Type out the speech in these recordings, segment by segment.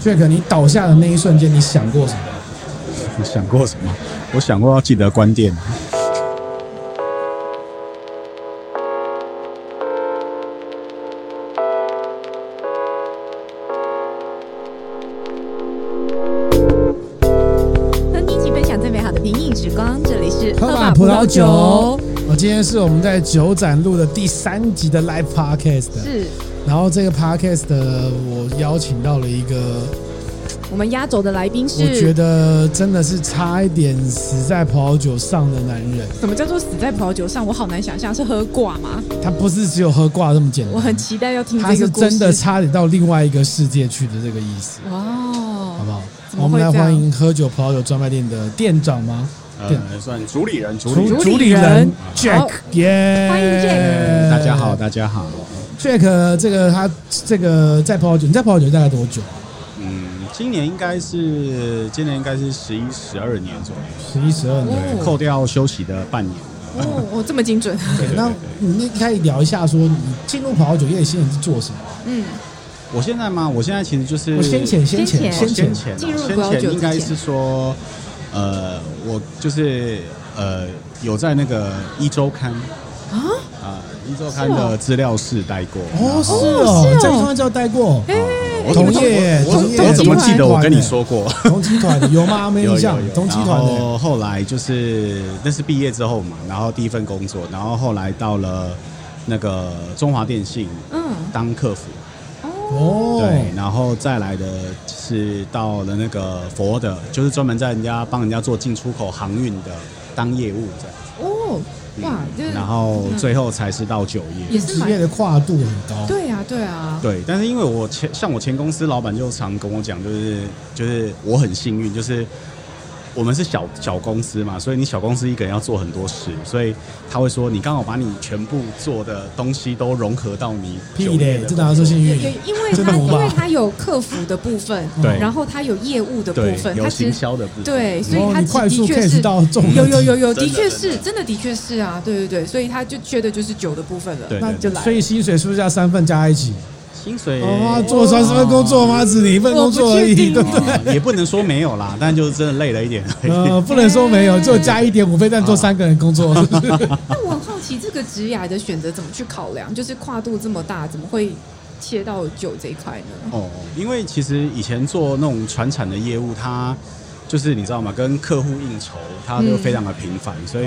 Jack，你倒下的那一瞬间，你想过什么？你想过什么？我想过要记得关店。和你一起分享最美好的平饮时光，这里是喝吧葡萄酒。我今天是我们在酒展录的第三集的 Live Podcast。是。然后这个 Podcast 我邀请到了一个我们压轴的来宾是，我觉得真的是差一点死在葡萄酒上的男人。什么叫做死在葡萄酒上？我好难想象，是喝挂吗？他不是只有喝挂这么简单。我很期待要听这个他是真的差点到另外一个世界去的这个意思。哇，好不好？我们来欢迎喝酒葡萄酒专卖店的店长吗？呃，算主理人，主理主理人 Jack，耶！欢迎 Jack。大家好，大家好。Jack，这个他这个在葡萄酒，你在葡萄酒大概多久啊？嗯，今年应该是今年应该是十一十二年左右，十一十二年，对，扣掉休息的半年。哦，哦，这么精准。对，那你可以聊一下，说你进入葡萄酒业现在是做什么？嗯，我现在吗？我现在其实就是我先前先前先前进入葡萄酒应该是说，呃，我就是呃有在那个一周刊啊。一周刊的资料室待过哦，是哦，在一周刊就待过，我同业，我怎么记得我跟你说过？同集团的有吗？没印象。同集团的。然后后来就是那是毕业之后嘛，然后第一份工作，然后后来到了那个中华电信，嗯，当客服。哦，对，然后再来的是到了那个佛的，就是专门在人家帮人家做进出口航运的当业务这样。哦。哇，然后最后才是到酒业，也是职业的跨度很高。对啊，对啊。对，但是因为我前像我前公司老板就常跟我讲，就是就是我很幸运，就是。我们是小小公司嘛，所以你小公司一个人要做很多事，所以他会说你刚好把你全部做的东西都融合到你酒业的，这当然是幸运。因为 他因为他有客服的部分，对，然后他有业务的部分，有行销的部分，对，所以他快速的确是到重有有有有，的确是真的的。确是啊，对对对，所以他就缺的就是酒的部分了，那就来。所以薪水是不是要三份加一起？薪水哦，做三十份工作吗？只你一份工作而已，对不对？也不能说没有啦，但就是真的累了一点。呃，不能说没有，就加一点五倍，但做三个人工作。那我很好奇，这个职涯的选择怎么去考量？就是跨度这么大，怎么会切到酒这一块呢？哦，因为其实以前做那种传产的业务，它就是你知道吗？跟客户应酬，它就非常的频繁，所以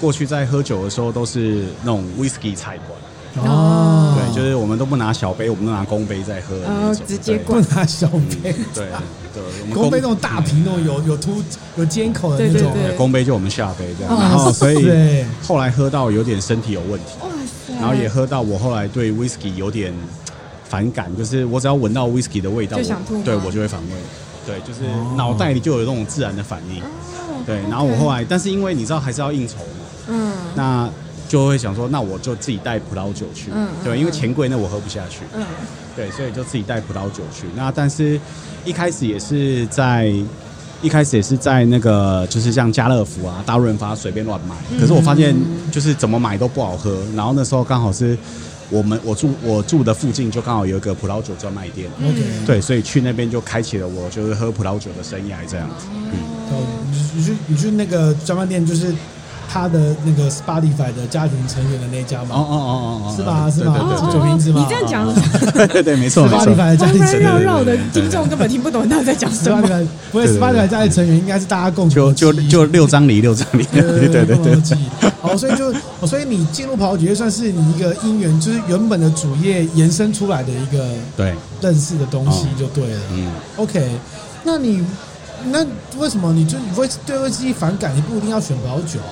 过去在喝酒的时候都是那种 whisky 菜馆。哦，对，就是我们都不拿小杯，我们都拿公杯在喝，哦，直接灌，不拿小杯，对对，公杯那种大瓶那种有有凸有尖口的那种，公杯就我们下杯这样，然后所以后来喝到有点身体有问题，哇塞，然后也喝到我后来对 whisky 有点反感，就是我只要闻到 whisky 的味道，就想吐，对我就会反胃，对，就是脑袋里就有那种自然的反应，对，然后我后来，但是因为你知道还是要应酬嘛，嗯，那。就会想说，那我就自己带葡萄酒去，嗯，对，因为钱贵那我喝不下去，嗯，对，所以就自己带葡萄酒去。那但是一开始也是在一开始也是在那个就是像家乐福啊、大润发随便乱买，可是我发现就是怎么买都不好喝。然后那时候刚好是我们我住我住的附近就刚好有一个葡萄酒专卖店，OK，对，所以去那边就开启了我就是喝葡萄酒的生涯这样。子。嗯，你去你去那个专卖店就是。他的那个 Spotify 的家庭成员的那家嘛，哦哦哦哦，是吧？是吧？酒瓶子吗？你这样讲，对对没错。Spotify 的家庭成员，绕绕的听众根本听不懂他在讲什么。不会，Spotify 家庭成员应该是大家共就就就六张梨，六张梨，对对对对。好，所以就，所以你进入葡萄酒算是你一个因缘，就是原本的主业延伸出来的一个对认识的东西就对了。嗯，OK，那你那为什么你就你会对威士忌反感？你不一定要选葡萄酒啊。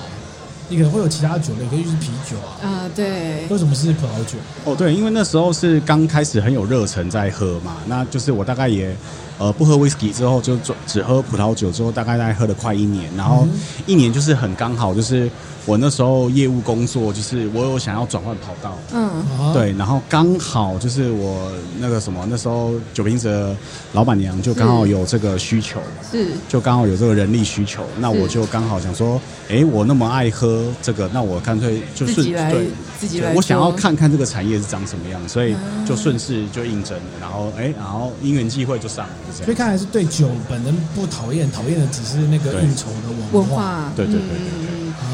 你可能会有其他酒类，可以是啤酒啊。啊、呃，对。为什么是葡萄酒？哦，对，因为那时候是刚开始很有热忱在喝嘛，那就是我大概也呃不喝 whisky 之后，就只只喝葡萄酒之后，大概大概喝了快一年，然后一年就是很刚好就是。我那时候业务工作，就是我有想要转换跑道，嗯，对，然后刚好就是我那个什么，那时候酒瓶子的老板娘就刚好有这个需求，是，就刚好有这个人力需求，那我就刚好想说，哎，我那么爱喝这个，那我干脆就顺对自己来，我想要看看这个产业是长什么样，所以就顺势就应征了，然后哎，然后因缘际会就上了。所以看来是对酒本人不讨厌，讨厌的只是那个应酬的文化。对对对对对。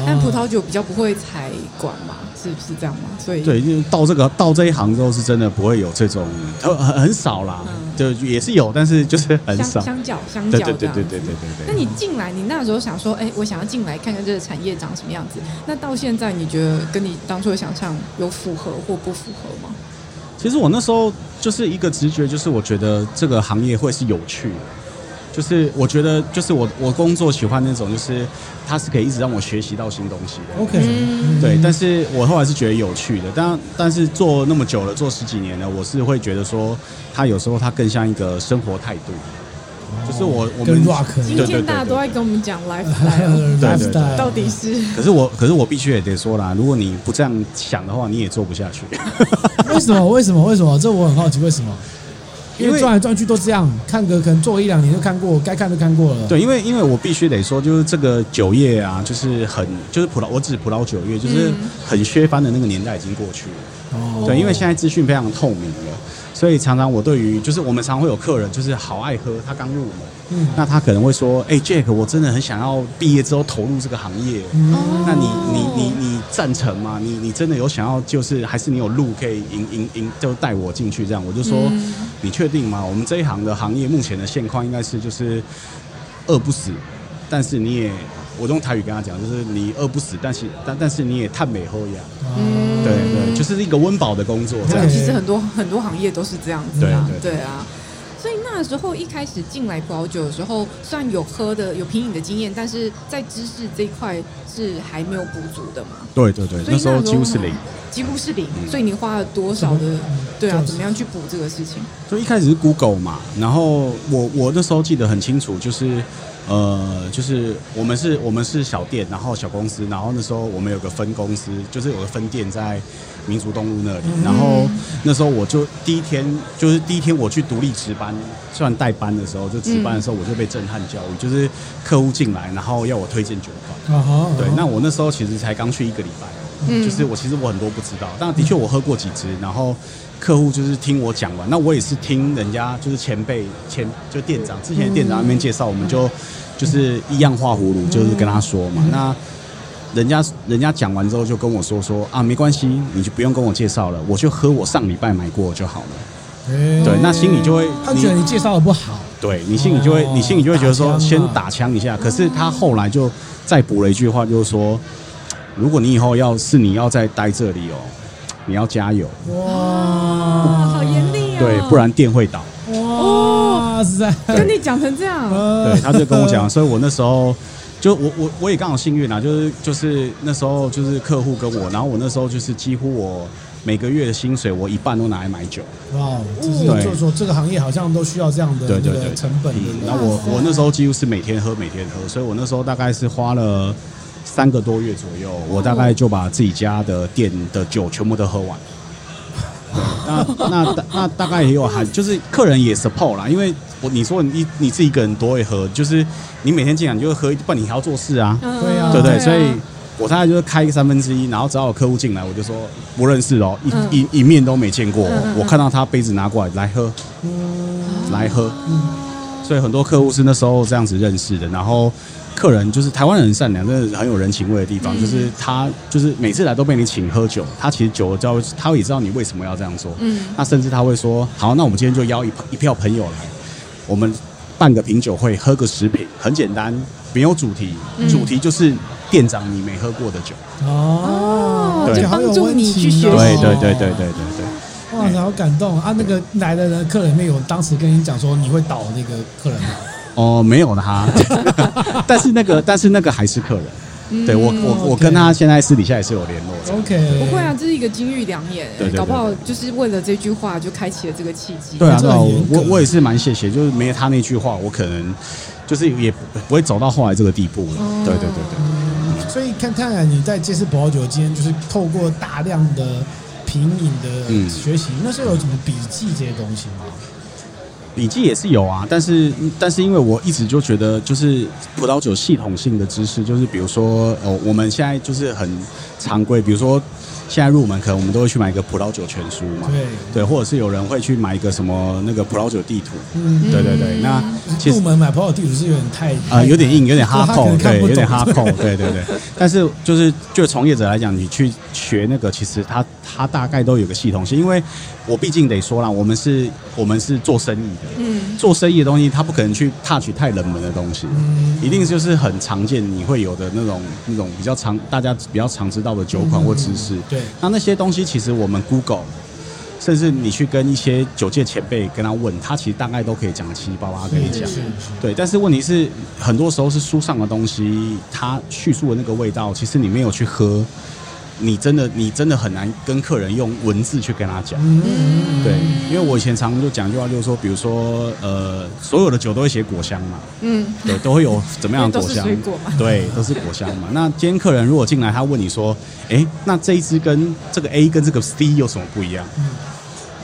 但葡萄酒比较不会采管嘛，是不是这样嘛？所以对，因为到这个到这一行之后，是真的不会有这种很很少啦，就也是有，但是就是很少。相较相较，对对对对对对对。那你进来，你那时候想说，哎，我想要进来看看这个产业长什么样子。那到现在，你觉得跟你当初的想象有符合或不符合吗？其实我那时候就是一个直觉，就是我觉得这个行业会是有趣的。就是我觉得，就是我我工作喜欢那种，就是它是可以一直让我学习到新东西的。OK，对。但是我后来是觉得有趣的，但但是做那么久了，做十几年了，我是会觉得说，它有时候它更像一个生活态度。就是我我们今天大家都在跟我们讲 lifestyle，到底是。可是我可是我必须也得说啦，如果你不这样想的话，你也做不下去。为什么？为什么？为什么？这我很好奇，为什么？因为转来转去都这样，看个可能做一两年就看过，该看都看过了。对，因为因为我必须得说，就是这个酒业啊，就是很就是葡萄，我指葡萄酒业，就是很削藩的那个年代已经过去了。哦。对，因为现在资讯非常透明了。所以常常我对于就是我们常会有客人就是好爱喝，他刚入门，嗯，那他可能会说，哎、欸，Jack，我真的很想要毕业之后投入这个行业，嗯，那你你你你赞成吗？你你真的有想要就是还是你有路可以引引引就带我进去这样？我就说，嗯、你确定吗？我们这一行的行业目前的现况应该是就是饿不死，但是你也。我用台语跟他讲，就是你饿不死，但是但但是你也太美喝呀，嗯，对对，就是一个温饱的工作。这样，其实很多很多行业都是这样子啊，对对啊。所以那时候一开始进来葡萄酒的时候，虽然有喝的有品饮的经验，但是在知识这一块是还没有补足的嘛。对对对，那时候几乎是零，几乎是零。所以你花了多少的？对啊，怎么样去补这个事情？所以一开始是 Google 嘛，然后我我那时候记得很清楚，就是。呃，就是我们是，我们是小店，然后小公司，然后那时候我们有个分公司，就是有个分店在民族东路那里，然后那时候我就第一天，就是第一天我去独立值班，算代班的时候，就值班的时候我就被震撼教育，就是客户进来，然后要我推荐酒款，对，那我那时候其实才刚去一个礼拜，就是我其实我很多不知道，但的确我喝过几支，然后。客户就是听我讲完，那我也是听人家就是前辈前就店长之前的店长那边介绍，我们就就是一样画葫芦，就是跟他说嘛。那人家人家讲完之后就跟我说说啊，没关系，你就不用跟我介绍了，我就喝我上礼拜买过就好了。对，那心里就会他觉得你介绍的不好，对你心里就会你心里就会觉得说先打枪一下。可是他后来就再补了一句话，就是说，如果你以后要是你要再待这里哦。你要加油哇！好严厉啊！对，不然店会倒哇！实在跟你讲成这样，对，他就跟我讲，所以我那时候就我我我也刚好幸运啦，就是就是那时候就是客户跟我，然后我那时候就是几乎我每个月的薪水我一半都拿来买酒哇！就是就是说这个行业好像都需要这样的对对对成本。然后我我那时候几乎是每天喝每天喝，所以我那时候大概是花了。三个多月左右，我大概就把自己家的店的酒全部都喝完。那那那大概也有含，就是客人也 support 啦，因为我你说你你自己一个人多会喝，就是你每天进来你就会喝一，不然你还要做事啊，对啊，对不对？所以我大概就是开个三分之一，然后只要有客户进来，我就说不认识哦，一一一面都没见过，我看到他杯子拿过来来喝，来喝，所以很多客户是那时候这样子认识的，然后。客人就是台湾人很善良，真的很有人情味的地方。嗯、就是他，就是每次来都被你请喝酒。他其实久了之后，他也知道你为什么要这样做。嗯，那甚至他会说：“好，那我们今天就邀一一票朋友来，我们办个品酒会，喝个食品，很简单，没有主题，嗯、主题就是店长你没喝过的酒。”哦，对，帮助你去学习。对对对对对对对。哇，好感动啊！那个来的人客人里面有当时跟你讲说你会倒那个客人吗？哦，没有的哈，但是那个，但是那个还是客人，嗯、对我，我，我跟他现在私底下也是有联络的。OK，不会啊，这是一个金玉良言，对对对。对，搞不好就是为了这句话就开启了这个契机。对啊，对啊，我我也是蛮谢谢，就是没有他那句话，我可能就是也不会走到后来这个地步了。哦、对对对对，嗯、所以看看来你在这次葡萄酒今天就是透过大量的品饮的学习，嗯、那时候有什么笔记这些东西吗？笔记也是有啊，但是但是因为我一直就觉得，就是葡萄酒系统性的知识，就是比如说，哦，我们现在就是很常规，比如说现在入门可能我们都会去买一个葡萄酒全书嘛，对。对，或者是有人会去买一个什么那个葡萄酒地图，嗯，对对对。那其实入门买葡萄酒地图是有点太啊、呃，有点硬，有点哈扣，对，有点哈扣，对对对。但是就是就从业者来讲，你去学那个，其实它它大概都有个系统性，因为我毕竟得说啦，我们是我们是做生意的，嗯，做生意的东西，它不可能去 touch 太冷门的东西，嗯，一定就是很常见你会有的那种那种比较常大家比较常知道的酒款或知识，对。那那些东西其实我们 Google，甚至你去跟一些酒界前辈跟他问，他其实大概都可以讲七七八八可以讲，对。但是问题是，很多时候是书上的东西，他叙述的那个味道，其实你没有去喝。你真的，你真的很难跟客人用文字去跟他讲，嗯，对，因为我以前常常就讲一句话，就是说，比如说，呃，所有的酒都会写果香嘛，嗯，对，都会有怎么样的果香，水果嘛，对，都是果香嘛。那今天客人如果进来，他问你说，哎，那这一支跟这个 A 跟这个 C 有什么不一样？嗯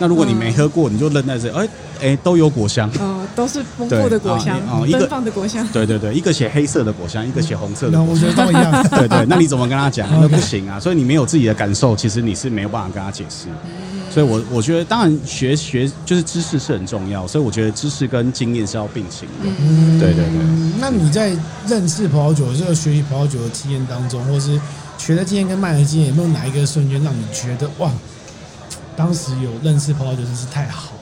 那如果你没喝过，你就扔在这，哎哎，都有果香，哦，都是丰富的果香，哦，奔放的果香，对对对，一个写黑色的果香，一个写红色的，我觉得都一样，对对，那你怎么跟他讲？那不行啊，所以你没有自己的感受，其实你是没有办法跟他解释。所以我我觉得，当然学学就是知识是很重要，所以我觉得知识跟经验是要并行的。嗯，对对对。那你在认识葡萄酒这个学习葡萄酒的经验当中，或是学的经验跟卖的经验，有没有哪一个瞬间让你觉得哇？当时有认识葡萄酒真是太好。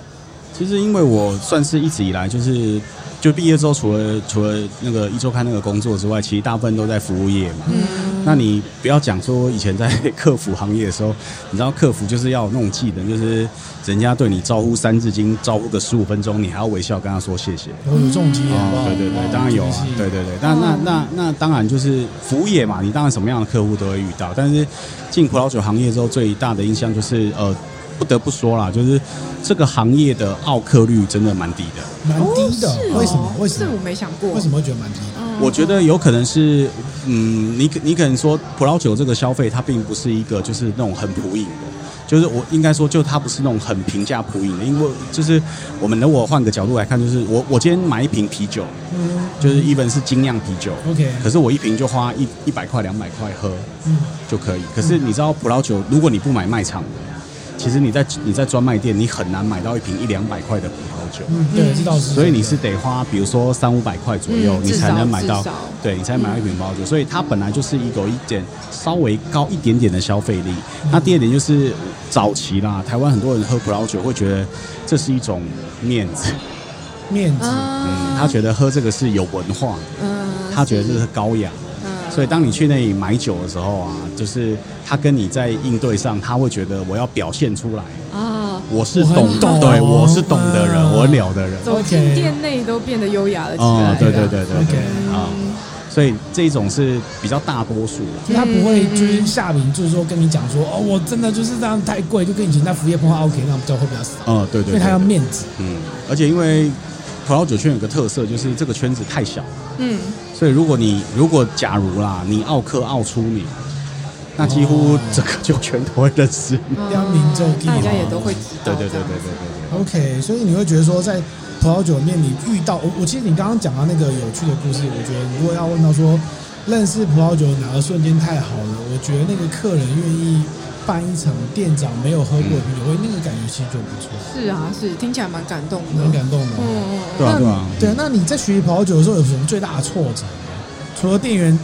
其实因为我算是一直以来就是，就毕业之后除了除了那个一周刊那个工作之外，其实大部分都在服务业嘛。嗯。那你不要讲说以前在客服行业的时候，你知道客服就是要有那种技能，就是人家对你招呼三字经，招呼个十五分钟，你还要微笑跟他说谢谢。有这种经验吗？对对对，当然有啊。对对对，但那那那，那当然就是服务业嘛，你当然什么样的客户都会遇到。但是进葡萄酒行业之后，最大的印象就是呃。不得不说啦，就是这个行业的奥客率真的蛮低的，蛮低的。为什么？为什么？这我没想过。为什么会觉得蛮低的？我觉得有可能是，嗯，你你可能说葡萄酒这个消费，它并不是一个就是那种很普饮的，就是我应该说，就它不是那种很平价普饮的。因为就是我们如果换个角度来看，就是我我今天买一瓶啤酒，嗯，就是 even 是精酿啤酒，OK，可是我一瓶就花一一百块两百块喝，嗯，就可以。可是你知道葡萄酒，如果你不买卖场的。其实你在你在专卖店，你很难买到一瓶一两百块的葡萄酒。嗯，对，知道是。所以你是得花，比如说三五百块左右，嗯、你才能买到。对，你才能买到一瓶葡萄酒。所以它本来就是一个一点稍微高一点点的消费力。嗯、那第二点就是早期啦，台湾很多人喝葡萄酒会觉得这是一种面子，面子。嗯，他觉得喝这个是有文化。嗯，他觉得这是高雅。所以，当你去那里买酒的时候啊，就是他跟你在应对上，他会觉得我要表现出来啊，我是懂，的懂对，我是懂的人，嗯、我了的人。走进店内都变得优雅了起来。对对对对对啊，所以这一种是比较大多数，他不会就是下名，就是说跟你讲说哦，我真的就是这样太贵，就跟以前在服务业碰到 OK 那样比较会比较少。嗯，对对，对，因为他要面子。嗯，而且因为。葡萄酒圈有个特色，就是这个圈子太小。嗯，所以如果你如果假如啦，你奥克奥出名，那几乎整个酒圈都会认识，扬名中大家也都会知道。对对对对对对。OK，所以你会觉得说，在葡萄酒面，你遇到我，我其实你刚刚讲到那个有趣的故事，我觉得如果要问到说，认识葡萄酒哪个瞬间太好了，我觉得那个客人愿意。办一场店长没有喝过的啤酒会，那个感觉其实就不错。是啊，是听起来蛮感动的，蛮感动的。嗯嗯，对啊对啊。对啊，那你在学习葡萄酒的时候有什么最大的挫折？除了店员、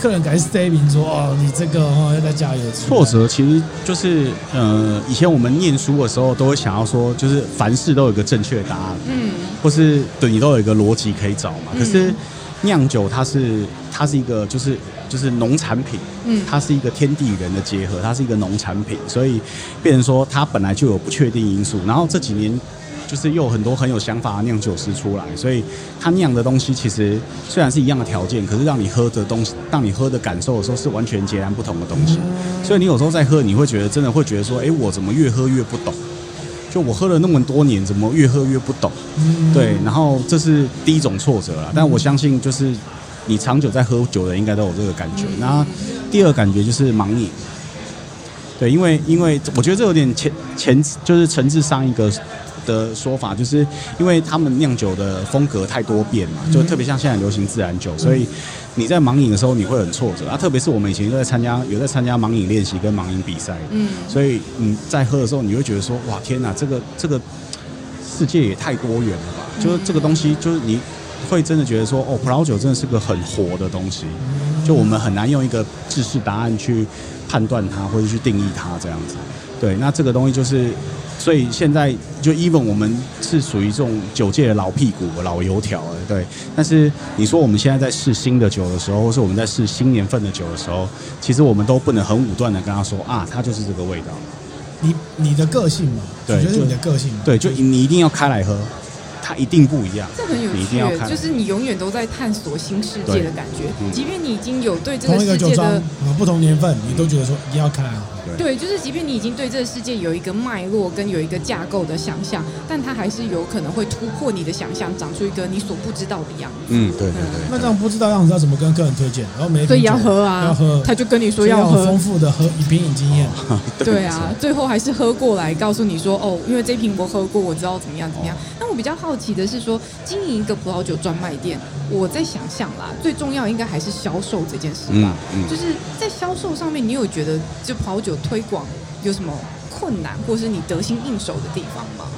客人改 statement 说哦，你这个哦要再加油。挫折其实就是呃，以前我们念书的时候都会想要说，就是凡事都有一个正确的答案，嗯，或是对你都有一个逻辑可以找嘛。可是酿酒它是它是一个就是。就是农产品，嗯，它是一个天地人的结合，它是一个农产品，所以变成说它本来就有不确定因素。然后这几年就是又有很多很有想法的酿酒师出来，所以他酿的东西其实虽然是一样的条件，可是让你喝的东西，让你喝的感受的时候是完全截然不同的东西。所以你有时候在喝，你会觉得真的会觉得说，哎，我怎么越喝越不懂？就我喝了那么多年，怎么越喝越不懂？对，然后这是第一种挫折了。但我相信就是。你长久在喝酒的应该都有这个感觉。那第二个感觉就是盲饮，对，因为因为我觉得这有点前前就是承自上一个的说法，就是因为他们酿酒的风格太多变嘛，就特别像现在流行自然酒，所以你在盲饮的时候你会很挫折啊。特别是我们以前都在参加，有在参加盲饮练习跟盲饮比赛，嗯，所以你在喝的时候，你会觉得说，哇，天哪，这个这个世界也太多元了吧？就是这个东西，就是你会真的觉得说，哦，葡萄酒真的是个很活的东西，就我们很难用一个知识答案去判断它或者去定义它这样子。对，那这个东西就是。所以现在就 even 我们是属于这种酒界的老屁股、老油条了，对。但是你说我们现在在试新的酒的时候，或是我们在试新年份的酒的时候，其实我们都不能很武断的跟他说啊，它就是这个味道。你你的个性嘛，对，就是你的个性。对，就你一定要开来喝。它一定不一样，这很有趣，就是你永远都在探索新世界的感觉。即便你已经有对这个世界的不同年份，你都觉得说一定要看。对，就是即便你已经对这个世界有一个脉络跟有一个架构的想象，但它还是有可能会突破你的想象，长出一个你所不知道的样子。嗯，对对对。那这样不知道样子要怎么跟客人推荐？然后没所以要喝啊，要喝，他就跟你说要喝，丰富的喝品饮经验。对啊，最后还是喝过来告诉你说哦，因为这瓶我喝过，我知道怎么样怎么样。那我比较好奇的是说，经营一个葡萄酒专卖店，我在想象啦，最重要应该还是销售这件事吧。嗯嗯、就是在销售上面，你有觉得就葡萄酒推广有什么困难，或是你得心应手的地方吗？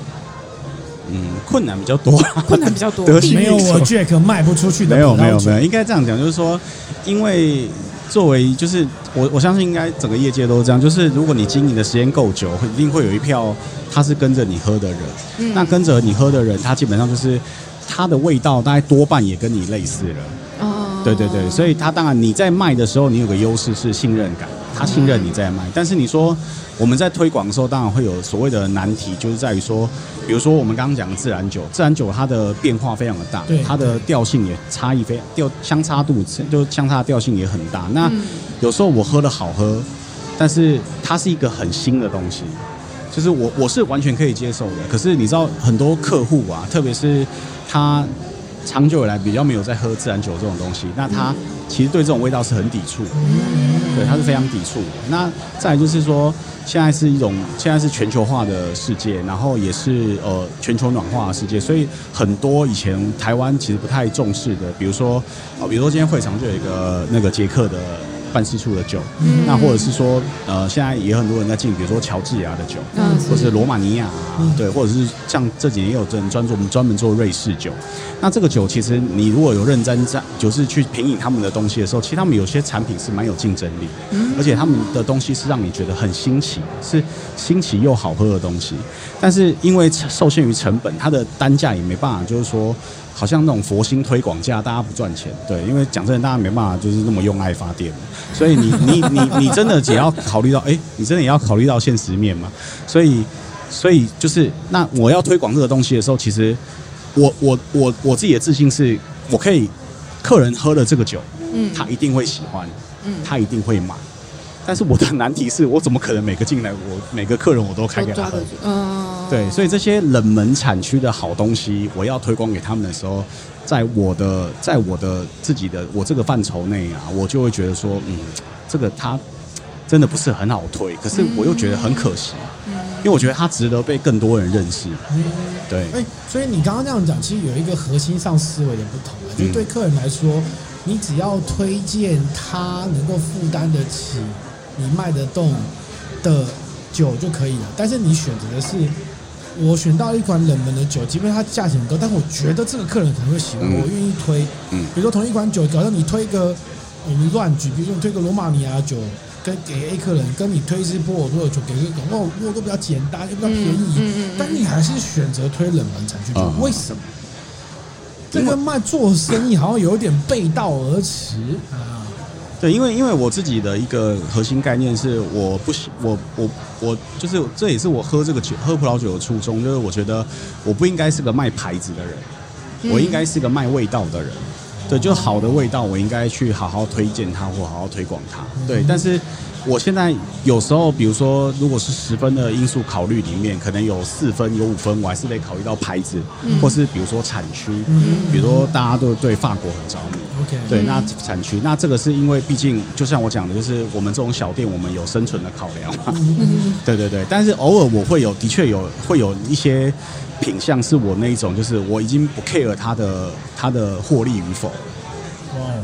嗯，困难比较多，困难比较多。得心没有我 Jack 卖不出去的。没有没有没有，应该这样讲，就是说，因为作为就是我我相信应该整个业界都是这样，就是如果你经营的时间够久，会一定会有一票他是跟着你喝的人。嗯、那跟着你喝的人，他基本上就是他的味道大概多半也跟你类似了。哦，对对对，所以他当然你在卖的时候，你有个优势是信任感。他信任你在卖，但是你说我们在推广的时候，当然会有所谓的难题，就是在于说，比如说我们刚刚讲的自然酒，自然酒它的变化非常的大，它的调性也差异非常，调相差度就相差的调性也很大。那有时候我喝的好喝，但是它是一个很新的东西，就是我我是完全可以接受的。可是你知道很多客户啊，特别是他长久以来比较没有在喝自然酒这种东西，那他其实对这种味道是很抵触。对，他是非常抵触。那再就是说，现在是一种现在是全球化的世界，然后也是呃全球暖化的世界，所以很多以前台湾其实不太重视的，比如说，比如说今天会场就有一个那个捷克的。办事处的酒，嗯、那或者是说，呃，现在也有很多人在进，比如说乔治亚的酒，嗯、或者是罗马尼亚、啊，嗯、对，或者是像这几年也有人专做，我们专门做瑞士酒。那这个酒其实你如果有认真在，就是去品饮他们的东西的时候，其实他们有些产品是蛮有竞争力，嗯、而且他们的东西是让你觉得很新奇，是新奇又好喝的东西。但是因为受限于成本，它的单价也没办法，就是说。好像那种佛心推广价，大家不赚钱，对，因为讲真的，大家没办法就是那么用爱发电，所以你 你你你真的也要考虑到，哎，你真的也要考虑到现实面嘛，所以所以就是那我要推广这个东西的时候，其实我我我我自己的自信是，我可以客人喝了这个酒，嗯，他一定会喜欢，嗯，他一定会买。但是我的难题是我怎么可能每个进来，我每个客人我都开给他喝？嗯，对，所以这些冷门产区的好东西，我要推广给他们的时候，在我的在我的自己的我这个范畴内啊，我就会觉得说，嗯，这个它真的不是很好推，可是我又觉得很可惜，因为我觉得它值得被更多人认识。对，哎，所以你刚刚这样讲，其实有一个核心上思维的不同啊，就对客人来说，你只要推荐他能够负担得起。你卖得动的酒就可以了，但是你选择的是，我选到一款冷门的酒，即便它价钱很高，但我觉得这个客人可能会喜欢，我愿意推。嗯，比如说同一款酒，假设你推一个，我们乱举，比如说你推个罗马尼亚酒，跟给 A 客人，跟你推一支波尔多的酒给个，波尔多都比较简单又比较便宜，嗯嗯，但你还是选择推冷门产区酒，为什么？这跟卖做生意好像有点背道而驰啊。对，因为因为我自己的一个核心概念是，我不喜我我我就是这也是我喝这个酒喝葡萄酒的初衷，就是我觉得我不应该是个卖牌子的人，嗯、我应该是个卖味道的人。对，就好的味道，我应该去好好推荐它或好好推广它。对，但是我现在有时候，比如说，如果是十分的因素考虑里面，可能有四分、有五分，我还是得考虑到牌子，嗯、或是比如说产区，嗯、比如说大家都对法国很着迷，OK，对，那产区，那这个是因为毕竟就像我讲的，就是我们这种小店，我们有生存的考量嘛，嗯、对对对。但是偶尔我会有，的确有会有一些品相是我那一种，就是我已经不 care 它的它的获利与否，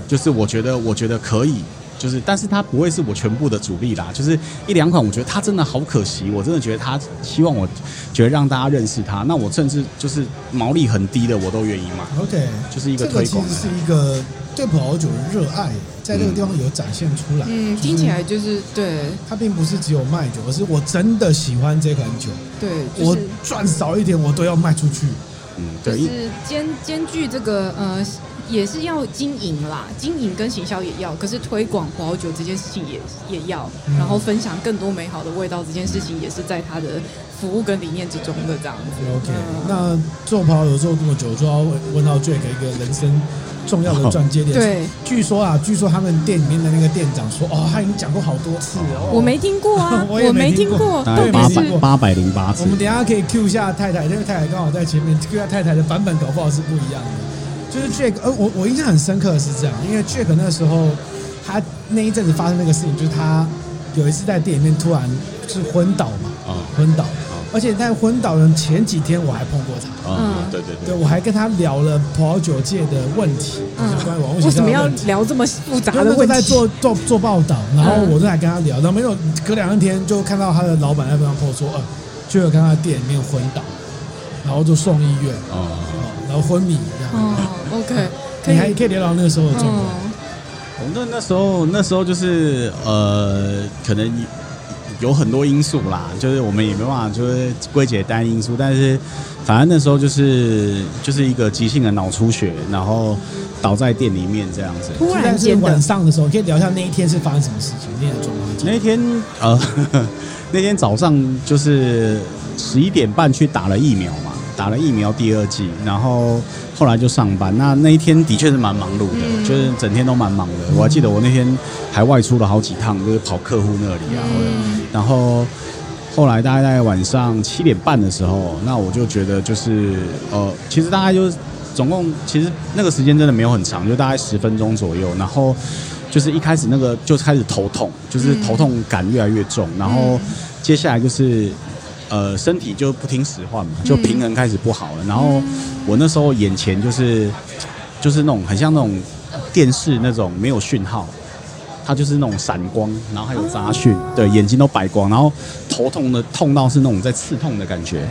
就是我觉得我觉得可以。就是，但是它不会是我全部的主力啦。就是一两款，我觉得它真的好可惜。我真的觉得它希望我，觉得让大家认识它。那我甚至就是毛利很低的，我都愿意买。OK，就是一个推广。这个其实是一个对葡萄酒的热爱，在这个地方有展现出来。嗯，听起来就是对。它并不是只有卖酒，而是我真的喜欢这款酒。对，我赚少一点，我都要卖出去。嗯，对。就是兼兼具这个呃。也是要经营啦，经营跟行销也要，可是推广葡萄酒这件事情也也要，嗯、然后分享更多美好的味道这件事情也是在他的服务跟理念之中的这样子。OK，、嗯、那做葡萄酒做这么久，就要问到 Jack 一个人生重要的转接点。对，据说啊，据说他们店里面的那个店长说，哦，他已经讲过好多次哦。我没听过啊，我没听过，都八百八百零八次。我们等一下可以 Q 一下太太，因为太太刚好在前面，Q 一下太太的版本搞不好是不一样的。就是 Jack，呃，我我印象很深刻的是这样，因为 Jack 那时候他那一阵子发生那个事情，就是他有一次在店里面突然就是昏倒嘛，啊，昏倒，而且在昏倒的前几天我还碰过他，嗯，对对对，对我还跟他聊了葡萄酒界的问题，嗯，关于网络为什么要聊这么复杂的问题？在做做做报道，然后我就在跟他聊，然后没有隔两三天就看到他的老板在跟他 po 说，呃，就有看他店里面昏倒，然后就送医院，哦，然后昏迷这样。OK，你还可以聊聊那个时候的状况。我们、哦、那时候那时候就是呃，可能有很多因素啦，就是我们也没办法就是归结单因素，但是反正那时候就是就是一个急性的脑出血，然后倒在店里面这样子。突然间晚上的时候，可以聊一下那一天是发生什么事情，那天的状况。那天呃，那天早上就是十一点半去打了疫苗嘛，打了疫苗第二剂，然后。后来就上班，那那一天的确是蛮忙碌的，嗯、就是整天都蛮忙的。我还记得我那天还外出了好几趟，就是跑客户那里啊。嗯、然后后来大概在晚上七点半的时候，那我就觉得就是呃，其实大概就是总共其实那个时间真的没有很长，就大概十分钟左右。然后就是一开始那个就开始头痛，就是头痛感越来越重，然后接下来就是。呃，身体就不听使唤嘛，就平衡开始不好了。嗯、然后我那时候眼前就是就是那种很像那种电视那种没有讯号，它就是那种闪光，然后还有杂讯，哦、对，眼睛都白光，然后头痛的痛到是那种在刺痛的感觉，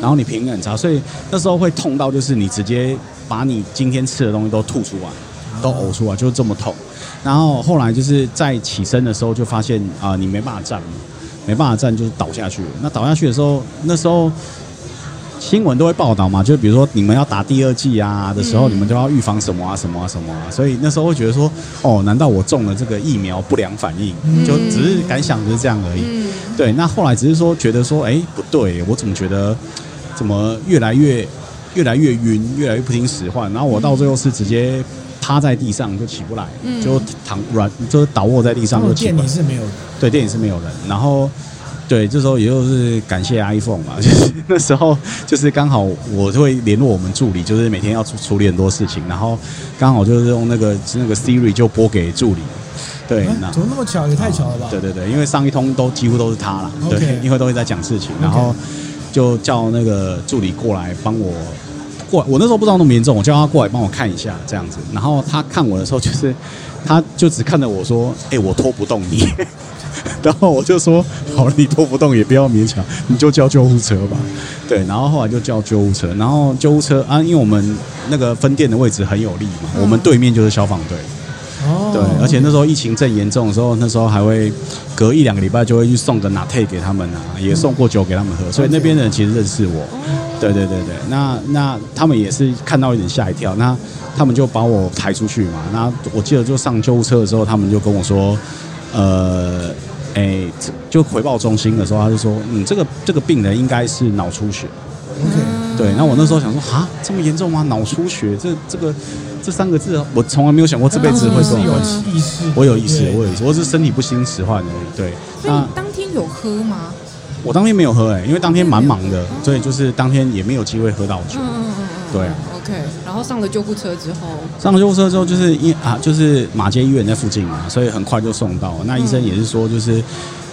然后你平衡很差，所以那时候会痛到就是你直接把你今天吃的东西都吐出来，都呕出来，就是这么痛。然后后来就是在起身的时候就发现啊、呃，你没办法站。没办法站，就是倒下去。那倒下去的时候，那时候新闻都会报道嘛，就比如说你们要打第二剂啊的时候，嗯、你们都要预防什么啊什么啊什么啊。所以那时候会觉得说，哦，难道我中了这个疫苗不良反应？嗯、就只是感想就是这样而已。嗯、对，那后来只是说觉得说，哎，不对，我怎么觉得怎么越来越越来越晕，越来越不听使唤。然后我到最后是直接。趴在地上就起不来，嗯、就躺软，就是倒卧在地上就起不来。店里是没有人，对，电影是没有人。然后，对，这时候也就是感谢 iPhone 嘛，就是那时候就是刚好我就会联络我们助理，就是每天要处处理很多事情，然后刚好就是用那个那个 Siri 就拨给助理。对，怎么那么巧？也太巧了吧？对对对，因为上一通都几乎都是他了，Okay. 对，因为都会在讲事情，然后就叫那个助理过来帮我。过来，我那时候不知道那么严重，我叫他过来帮我看一下这样子。然后他看我的时候，就是他就只看着我说：“哎、我拖不动你。”然后我就说：“好了，你拖不动也不要勉强，你就叫救护车吧。”对，然后后来就叫救护车。然后救护车啊，因为我们那个分店的位置很有利嘛，我们对面就是消防队。哦。对，而且那时候疫情正严重的时候，那时候还会隔一两个礼拜就会去送个拿铁给他们啊，也送过酒给他们喝，所以那边的人其实认识我。对对对对，那那他们也是看到有点吓一跳，那他们就把我抬出去嘛。那我记得就上救护车的时候，他们就跟我说，呃，哎，就回报中心的时候，他就说，嗯，这个这个病人应该是脑出血。OK，对，那我那时候想说，啊，这么严重吗？脑出血，这这个这三个字，我从来没有想过这辈子会这种关系。意识，我有意识，我有意识，我是身体不轻迟缓而已。对。所以你当天有喝吗？我当天没有喝哎、欸，因为当天蛮忙的，所以就是当天也没有机会喝到酒。嗯嗯嗯。对。OK，然后上了救护车之后，上了救护车之后，就是因啊，就是马街医院在附近嘛，所以很快就送到。那医生也是说，就是。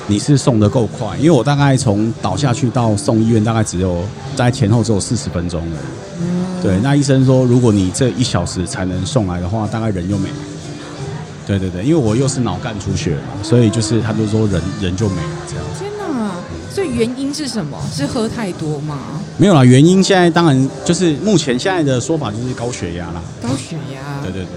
你是送的够快，因为我大概从倒下去到送医院，大概只有在前后只有四十分钟了。嗯。对，那医生说，如果你这一小时才能送来的话，大概人就没了。对对对，因为我又是脑干出血嘛，所以就是他就说人人就没了这样。天哪！所以原因是什么？是喝太多吗？没有啦，原因现在当然就是目前现在的说法就是高血压啦。高血压。对对对。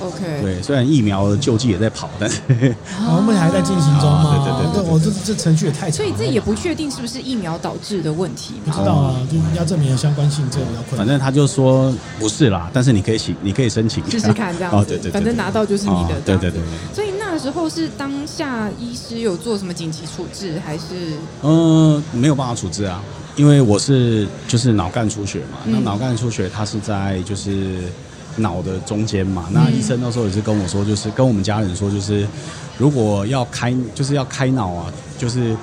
OK，对，虽然疫苗的救济也在跑，但是我们还在进行中嘛。对对对，对，我这这程序也太长，所以这也不确定是不是疫苗导致的问题。不知道啊，就要证明相关性，这比较困难。反正他就说不是啦，但是你可以请，你可以申请试试看这样子。哦，对对，反正拿到就是你的。对对对。所以那时候是当下医师有做什么紧急处置，还是？嗯，没有办法处置啊，因为我是就是脑干出血嘛。那脑干出血，它是在就是。脑的中间嘛，那医生那时候也是跟我说，就是跟我们家人说，就是如果要开，就是要开脑啊，就是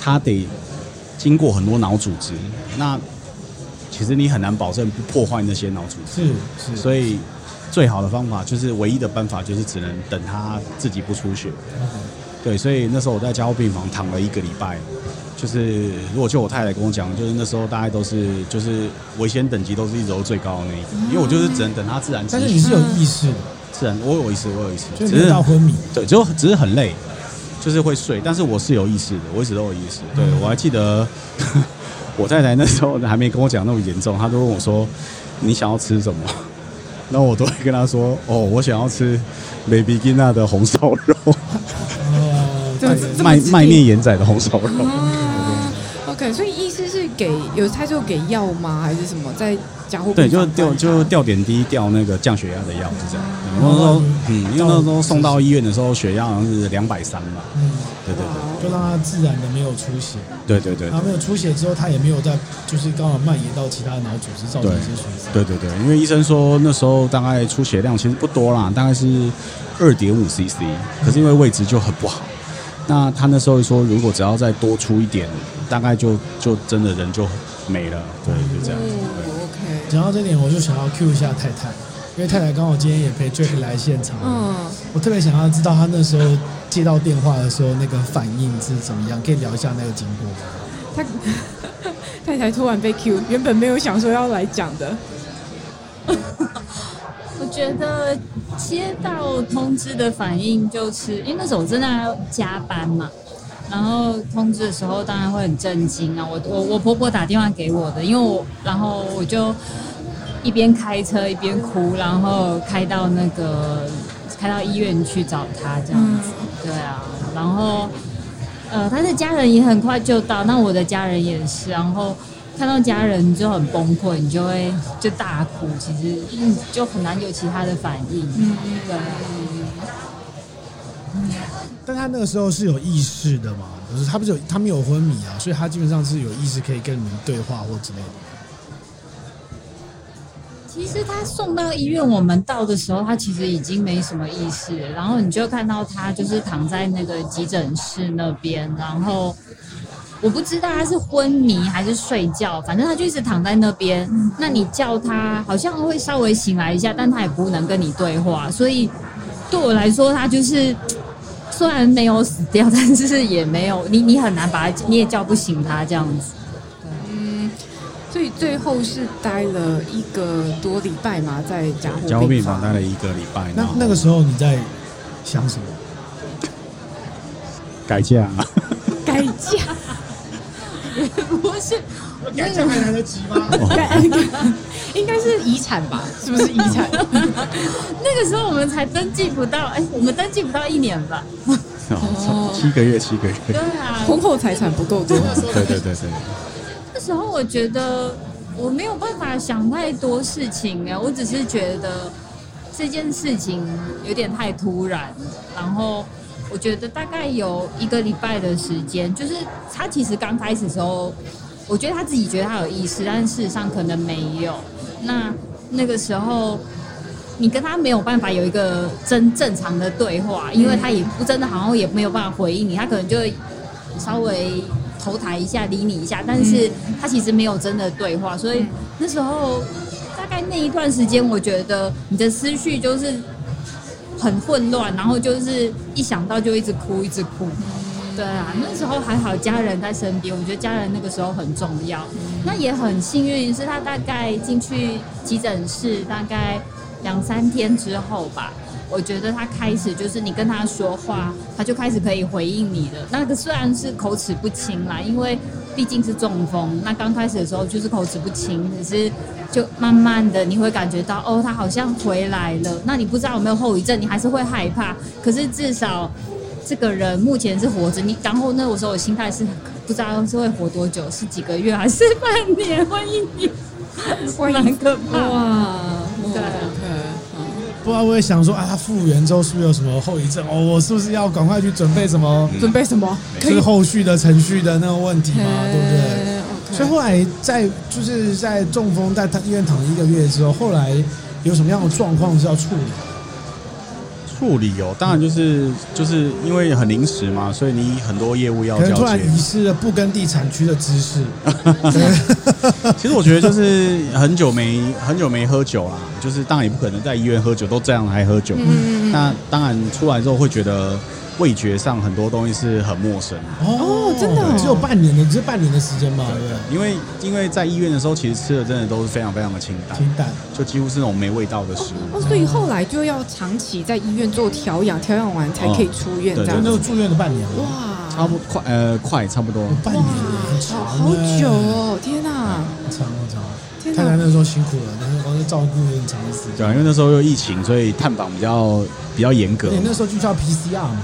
他得经过很多脑组织，那其实你很难保证不破坏那些脑组织，是是，所以最好的方法就是唯一的办法就是只能等他自己不出血，对，所以那时候我在加护病房躺了一个礼拜。就是如果就我太太跟我讲，就是那时候大概都是就是危险等级都是一直都最高的那一个，因为我就是只能等他自然。但是你是有意识的，自然我有意识，我有意识，只是到昏迷。对，就只是很累，就是会睡，但是我是有意识的，我一直都有意识。对，我还记得 我太太那时候还没跟我讲那么严重，她都问我说你想要吃什么，然后我都会跟她说哦，我想要吃 Baby Gina 的红烧肉，卖卖面盐仔的红烧肉。所以意思是给有他就给药吗？还是什么在加护？对，就吊就吊点滴，吊那个降血压的药，是这样。然后说，嗯，因为那时候送到医院的时候，血压好像是两百三嘛。嗯，对对对，就让他自然的没有出血。对对对。然后没有出血之后，他也没有在，就是刚好蔓延到其他的脑组织，造成一些损伤。对对对，因为医生说那时候大概出血量其实不多啦，大概是二点五 CC，可是因为位置就很不好。那他那时候说，如果只要再多出一点，大概就就真的人就没了。对，就这样。哦，OK。讲到这点，我就想要 cue 一下太太，因为太太刚好今天也陪 Jack 来现场。嗯。我特别想要知道他那时候接到电话的时候那个反应是怎么样，可以聊一下那个经过吗？他 太太突然被 cue，原本没有想说要来讲的。我觉得接到通知的反应就是，因为那时候我正在加班嘛，然后通知的时候当然会很震惊啊。我我我婆婆打电话给我的，因为我然后我就一边开车一边哭，然后开到那个开到医院去找她这样子。对啊，然后呃，她的家人也很快就到，那我的家人也是，然后。看到家人就很崩溃，你就会就大哭，其实嗯就很难有其他的反应。嗯对。但他那个时候是有意识的嘛？就是他不是有他没有昏迷啊，所以他基本上是有意识可以跟你们对话或之类的。其实他送到医院，我们到的时候，他其实已经没什么意识，然后你就看到他就是躺在那个急诊室那边，然后。我不知道他是昏迷还是睡觉，反正他就一直躺在那边。那你叫他，好像会稍微醒来一下，但他也不能跟你对话。所以对我来说，他就是 虽然没有死掉，但是也没有你，你很难把他，你也叫不醒他这样子。嗯，所以最后是待了一个多礼拜嘛，在加护加护病房待了一个礼拜。那那个时候你在想什么？改嫁？改嫁？不是，改嫁还来得及吗？应该是遗产吧？是不是遗产？那个时候我们才登记不到，哎，我们登记不到一年吧？哦，七个月，七个月。对啊，婚后财产不够多。对对对对。那时候我觉得我没有办法想太多事情哎，我只是觉得这件事情有点太突然，然后。我觉得大概有一个礼拜的时间，就是他其实刚开始的时候我觉得他自己觉得他有意识，但是事实上可能没有。那那个时候，你跟他没有办法有一个真正常的对话，因为他也不真的好像也没有办法回应你，他可能就稍微头抬一下理你一下，但是他其实没有真的对话，所以那时候大概那一段时间，我觉得你的思绪就是很混乱，然后就是一想到就一直哭，一直哭。对啊，那时候还好，家人在身边。我觉得家人那个时候很重要。那也很幸运，是他大概进去急诊室大概两三天之后吧。我觉得他开始就是你跟他说话，他就开始可以回应你了。那个虽然是口齿不清啦，因为毕竟是中风。那刚开始的时候就是口齿不清，只是就慢慢的你会感觉到哦，他好像回来了。那你不知道有没有后遗症，你还是会害怕。可是至少。这个人目前是活着，你然后那个时候我心态是不知道是会活多久，是几个月还是半年或一年，蛮可怕哇！对，不知道我也想说啊，他复原之后是不是有什么后遗症？哦，我是不是要赶快去准备什么？准备什么？是后续的程序的那个问题吗？对不对所以后来在就是在中风在医院躺了一个月之后，后来有什么样的状况是要处理？处理哦，当然就是就是因为很临时嘛，所以你很多业务要交接。突然遗失了不跟地产区的知识。其实我觉得就是很久没很久没喝酒啦，就是当然也不可能在医院喝酒，都这样还喝酒。嗯，那当然出来之后会觉得。味觉上很多东西是很陌生哦，真的只有半年的，只是半年的时间嘛，对不对？因为因为在医院的时候，其实吃的真的都是非常非常的清淡，清淡，就几乎是那种没味道的食物。哦，所以后来就要长期在医院做调养，调养完才可以出院，这样。那个住院的半年，哇，差不多快呃快差不多半年，好久哦，天哪，长长，太太那时候辛苦了，那时候光是照顾很长的时间。对啊，因为那时候又疫情，所以探访比较比较严格。你那时候就叫 PCR 嘛。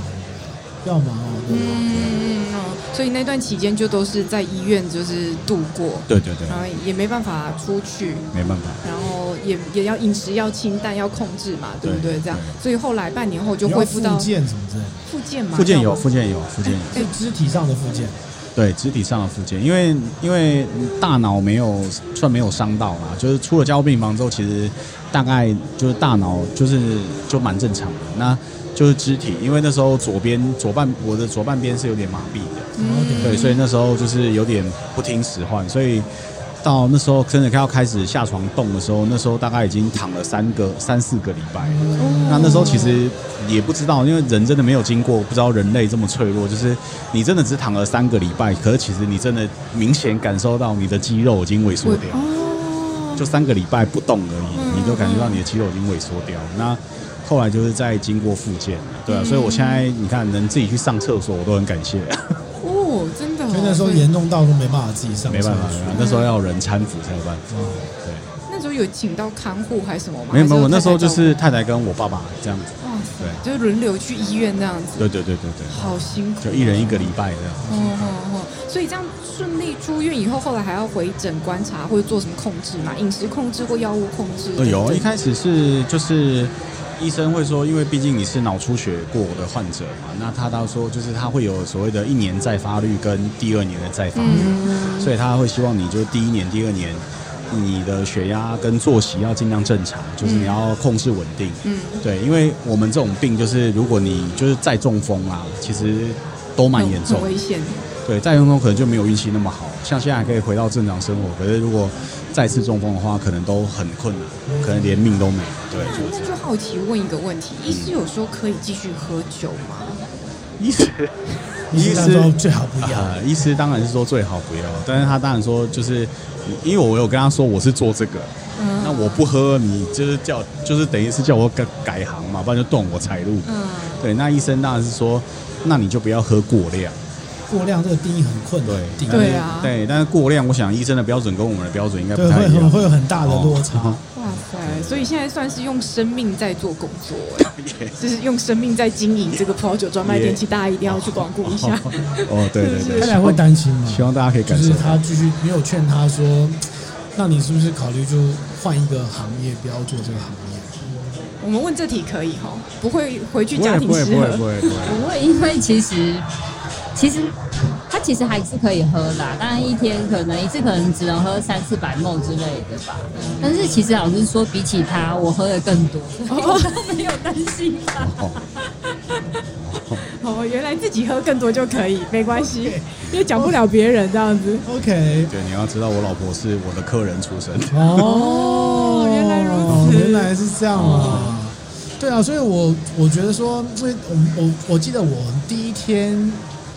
要吗？嗯，所以那段期间就都是在医院，就是度过。对对对。然后也没办法出去。没办法。然后也也要饮食要清淡，要控制嘛，对不对？这样，所以后来半年后就恢复到。复健什么之类。复健嘛。复健有，复健有，复健有。哎，肢体上的复健。对，肢体上的复健，因为因为大脑没有算没有伤到嘛，就是出了加护病房之后，其实大概就是大脑就是就蛮正常的那。就是肢体，因为那时候左边左半我的左半边是有点麻痹的，嗯、对，所以那时候就是有点不听使唤，所以到那时候真的要开始下床动的时候，那时候大概已经躺了三个三四个礼拜。嗯、那那时候其实也不知道，因为人真的没有经过，不知道人类这么脆弱。就是你真的只躺了三个礼拜，可是其实你真的明显感受到你的肌肉已经萎缩掉，就三个礼拜不动而已，你就感觉到你的肌肉已经萎缩掉。那后来就是在经过复健，对啊，嗯、所以我现在你看能自己去上厕所，我都很感谢。哦，真的、哦。就那时候严重到都没办法自己上厕所，没办法，那时候要人搀扶才有办法。对。那时候有请到看护还是什么吗？没有没有，我那时候就是太太跟我爸爸这样子。哇塞。对，就轮流去医院这样子。对对对对对。好辛苦。就一人一个礼拜这样。哦哦哦。所以这样顺利出院以后，后来还要回诊观察或者做什么控制嘛？饮食控制或药物控制？有，一开始是就是。医生会说，因为毕竟你是脑出血过的患者嘛，那他到说就是他会有所谓的一年再发率跟第二年的再发率，嗯、所以他会希望你就第一年、第二年你的血压跟作息要尽量正常，就是你要控制稳定。嗯，对，因为我们这种病就是如果你就是再中风啊，其实都蛮严重，危险。对，再中风可能就没有运气那么好，像现在还可以回到正常生活，可是如果再次中风的话，可能都很困难，可能连命都没了。对，那就好奇问一个问题：医师有说可以继续喝酒吗？医师，医师说最好不要。呃，医师当然是说最好不要，但是他当然说就是，因为我有跟他说我是做这个，嗯、那我不喝，你就是叫，就是等于是叫我改改行嘛，不然就断我财路。嗯，对，那医生当然是说，那你就不要喝过量。过量这个定义很困难，对对啊，对，但是过量，我想医生的标准跟我们的标准应该不太一样，会会有很大的落差。哦、哇塞，所以现在算是用生命在做工作，就是用生命在经营这个葡萄酒专卖店，其实大家一定要去光顾一下。哦，对对对，他俩会担心吗？希望大家可以感受。就是他继续没有劝他说，那你是不是考虑就换一个行业，不要做这个行业？我们问这题可以哈，不会回去家庭失和，不会不会不会不会，不会，因为其实。其实他其实还是可以喝啦，当然一天可能一次可能只能喝三四百 ml 之类的吧。但是其实老实说，比起他，我喝的更多，我都没有担心他。哦，原来自己喝更多就可以，没关系，因为讲不了别人这样子。OK，对，你要知道我老婆是我的客人出身。哦，原来如此，原来是这样啊。对啊，所以我我觉得说，因为我我我记得我第一天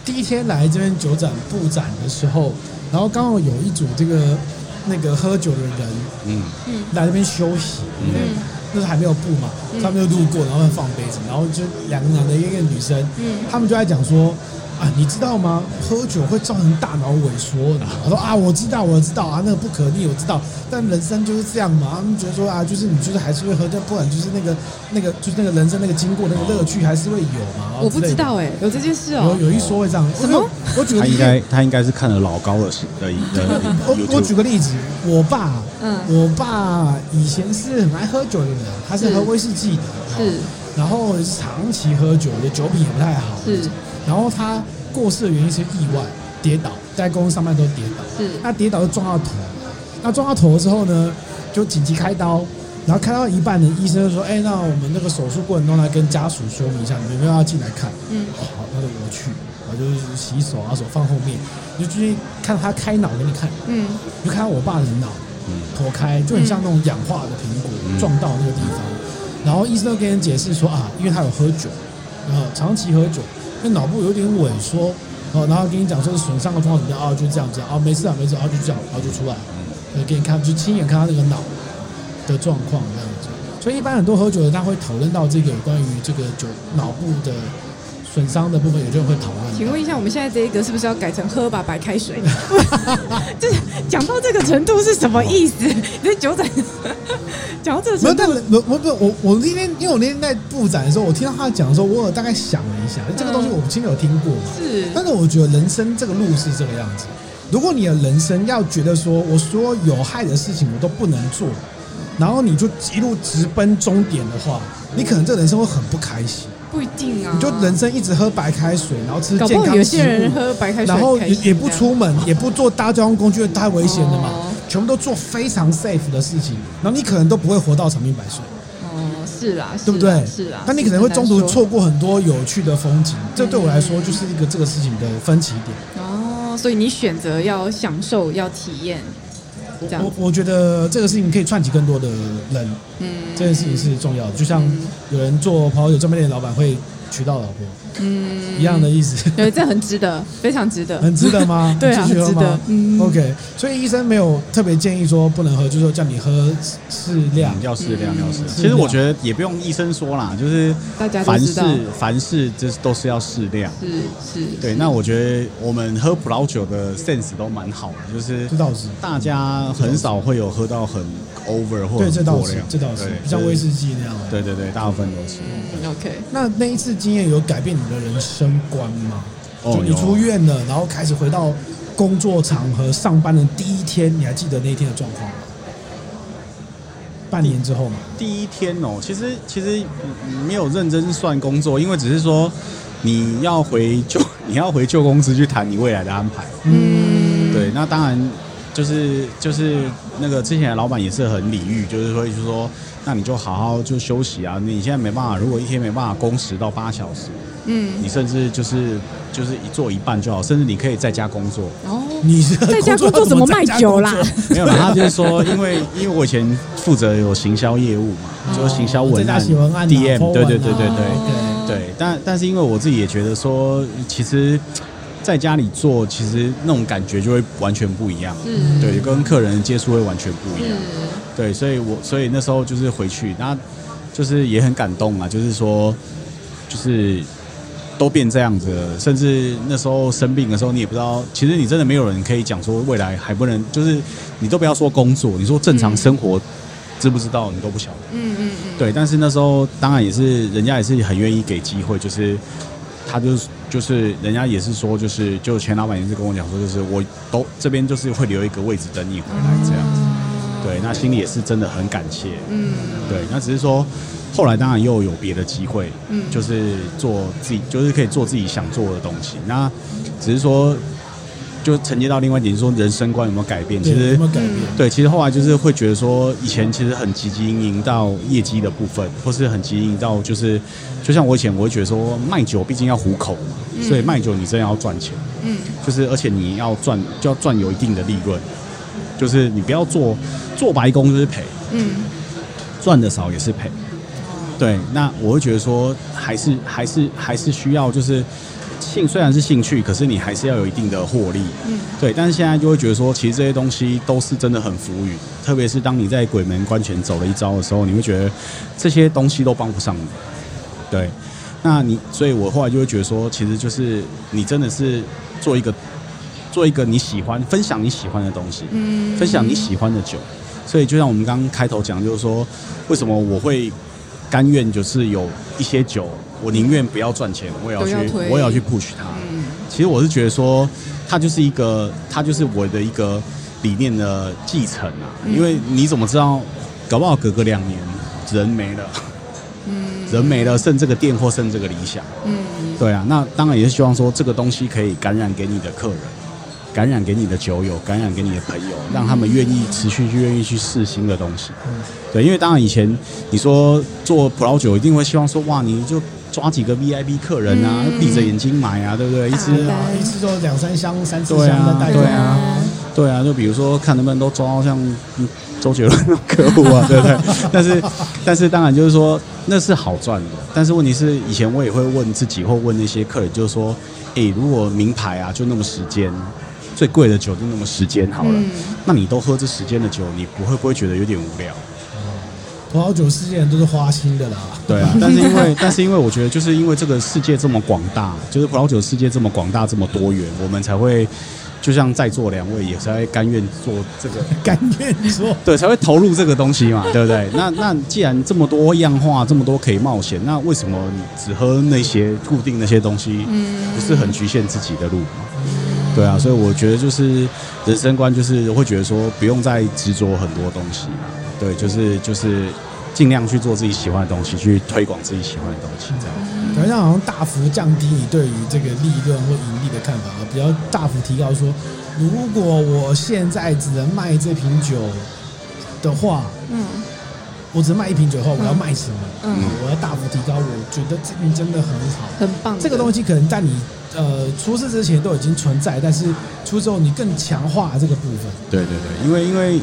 第一天来这边酒展布展的时候，然后刚好有一组这个那个喝酒的人，嗯嗯，来这边休息，嗯。嗯就是还没有布嘛，他们就路过，然后放杯子，然后就两个男的，一个女生，嗯，他们就在讲说。啊，你知道吗？喝酒会造成大脑萎缩的。我说啊，我知道，我知道啊，那个不可逆，我知道。但人生就是这样嘛。他们觉得说啊，就是你就是还是会喝，但不管就是那个那个就是那个人生那个经过那个乐趣还是会有嘛。我不知道哎、欸，有这件事哦。有有一说会这样。什么？我举个例子，他应该他应该是看了老高的的的。我我举个例子，我爸，嗯，我爸以前是很爱喝酒的人，他是喝威士忌的，是，然后长期喝酒的酒品也不太好，是。然后他过世的原因是意外跌倒，在公司上班都跌倒。是，他跌倒就撞到头，那撞到头之后呢，就紧急开刀，然后开到一半的医生就说：“哎，那我们那个手术过程中来跟家属说明一下，你们有没有要进来看？”嗯，哦、好，那就我去，我就是洗手啊，手放后面，就进去看他开脑给你看。嗯，就看到我爸的脑，剖开就很像那种氧化的苹果、嗯、撞到那个地方，然后医生都跟人解释说啊，因为他有喝酒，然后长期喝酒。那脑部有点萎缩，哦，然后跟你讲说是损伤的状况怎么样啊？就这样子哦，没事啊，没事啊，就这样，然后就出来，呃，给你看，就亲眼看他那个脑的状况这样子。所以一般很多喝酒的他会讨论到这个关于这个酒脑部的。损伤的部分，有些人会讨论。请问一下，我们现在这一个是不是要改成喝吧白开水？就是讲到这个程度是什么意思？你酒展讲到这个程度，我我不我我那天，因为我那天在布展的时候，我听到他讲的时候，我有大概想了一下，这个东西我亲有听过嘛。是，但是我觉得人生这个路是这个样子。如果你的人生要觉得说，我所有有害的事情我都不能做，然后你就一路直奔终点的话，你可能这人生会很不开心。不一定啊，你就人生一直喝白开水，然后吃健康食物，有些人喝白开水，然后也也不出门，也不坐搭交通工具，太危险了嘛。哦、全部都做非常 safe 的事情，然后你可能都不会活到长命百岁。哦，是啦，对不对？是啦，那你可能会中途错过很多有趣的风景，这对我来说就是一个这个事情的分歧点。哦，所以你选择要享受，要体验。我我觉得这个事情可以串起更多的人，嗯，这件事情是重要的。就像有人做朋友专卖店的老板会娶到老婆。嗯，一样的意思。对，这很值得，非常值得。很值得吗？对啊，很值得。嗯，OK。所以医生没有特别建议说不能喝，就是说叫你喝适量，要适量，要适量。其实我觉得也不用医生说啦，就是大家凡事凡事就是都是要适量。是是。对，那我觉得我们喝葡萄酒的 sense 都蛮好的，就是这倒是大家很少会有喝到很 over 或者这倒是这倒是，像威士忌那样。对对对，大部分都是。OK。那那一次经验有改变你的人生观吗？哦你出院了，然后开始回到工作场合上班的第一天，你还记得那天的状况吗？半年之后嘛。第一天哦，其实其实没有认真算工作，因为只是说你要回旧 你要回旧公司去谈你未来的安排。嗯，对，那当然就是就是那个之前的老板也是很礼遇，就是说就是说，那你就好好就休息啊，你现在没办法，如果一天没办法工时到八小时。嗯，你甚至就是就是一做一半就好，甚至你可以在家工作。哦，你在家工作怎么卖酒啦？没有啦，他就是说，因为因为我以前负责有行销业务嘛，就是行销文案、DM，对对对对对对对。但但是因为我自己也觉得说，其实在家里做，其实那种感觉就会完全不一样。嗯，对，跟客人接触会完全不一样。对，所以我所以那时候就是回去，那就是也很感动啊，就是说就是。都变这样子了，甚至那时候生病的时候，你也不知道。其实你真的没有人可以讲说未来还不能，就是你都不要说工作，你说正常生活，知不知道你都不晓得。嗯嗯嗯。对，但是那时候当然也是人家也是很愿意给机会，就是他就是就是人家也是说就是就钱老板也是跟我讲说，就是我都这边就是会留一个位置等你回来这样子。对，那心里也是真的很感谢。嗯。对，那只是说。后来当然又有别的机会，嗯，就是做自己，就是可以做自己想做的东西。那只是说，就承接到另外一点，就是说人生观有没有改变？其实有没有改变？对，其实后来就是会觉得说，以前其实很积极经营到业绩的部分，或是很积极经营到就是，就像我以前我会觉得说，卖酒毕竟要糊口嘛，嗯、所以卖酒你真的要赚钱，嗯，就是而且你要赚就要赚有一定的利润，就是你不要做做白工就是赔，嗯，赚的少也是赔，对，那我会觉得说，还是还是还是需要就是。兴虽然是兴趣，可是你还是要有一定的获利，嗯，对。但是现在就会觉得说，其实这些东西都是真的很浮云，特别是当你在鬼门关前走了一遭的时候，你会觉得这些东西都帮不上你，对。那你，所以我后来就会觉得说，其实就是你真的是做一个做一个你喜欢分享你喜欢的东西，嗯，分享你喜欢的酒。所以就像我们刚刚开头讲，就是说为什么我会甘愿就是有一些酒。我宁愿不要赚钱，我也要去，要我也要去 push 它。嗯、其实我是觉得说，它就是一个，它就是我的一个理念的继承啊。嗯、因为你怎么知道，搞不好隔个两年人没了，嗯，人没了，剩这个店或剩这个理想，嗯，对啊。那当然也是希望说，这个东西可以感染给你的客人，感染给你的酒友，感染给你的朋友，让他们愿意持续去愿意去试新的东西。嗯、对，因为当然以前你说做葡萄酒，一定会希望说，哇，你就。抓几个 VIP 客人啊，闭着眼睛买啊，对不对？一次一次都两三箱、三四箱的带，对啊，对啊，就比如说看能不能都抓到像周杰伦那种客户啊，对不对？但是但是当然就是说那是好赚的，但是问题是以前我也会问自己或问那些客人，就是说，哎，如果名牌啊就那么时间，最贵的酒就那么时间好了，那你都喝这时间的酒，你不会不会觉得有点无聊？葡萄酒世界人都是花心的啦，对啊，但是因为 但是因为我觉得就是因为这个世界这么广大，就是葡萄酒世界这么广大这么多元，我们才会就像在座两位也才会甘愿做这个，甘愿做，对，才会投入这个东西嘛，对不对？那那既然这么多样化，这么多可以冒险，那为什么你只喝那些固定那些东西，不是很局限自己的路吗？对啊，所以我觉得就是人生观就是会觉得说不用再执着很多东西。对，就是就是尽量去做自己喜欢的东西，去推广自己喜欢的东西，这样。好像好像大幅降低你对于这个利润或盈利的看法，比较大幅提高说，如果我现在只能卖这瓶酒的话，嗯，我只能卖一瓶酒的话，我要卖什么？嗯，我要大幅提高，我觉得这瓶真的很好，很棒。这个东西可能在你呃出事之前都已经存在，但是出之后你更强化这个部分。对对对，因为因为。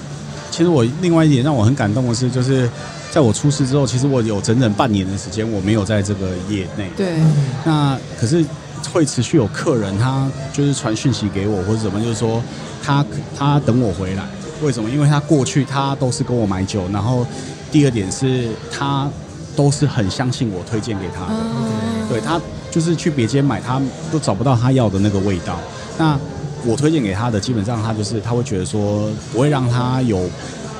其实我另外一点让我很感动的是，就是在我出事之后，其实我有整整半年的时间我没有在这个业内。对。那可是会持续有客人，他就是传讯息给我或者怎么，就是说他他等我回来。为什么？因为他过去他都是跟我买酒，然后第二点是他都是很相信我推荐给他的。嗯、对，他就是去别间买，他都找不到他要的那个味道。那我推荐给他的，基本上他就是他会觉得说不会让他有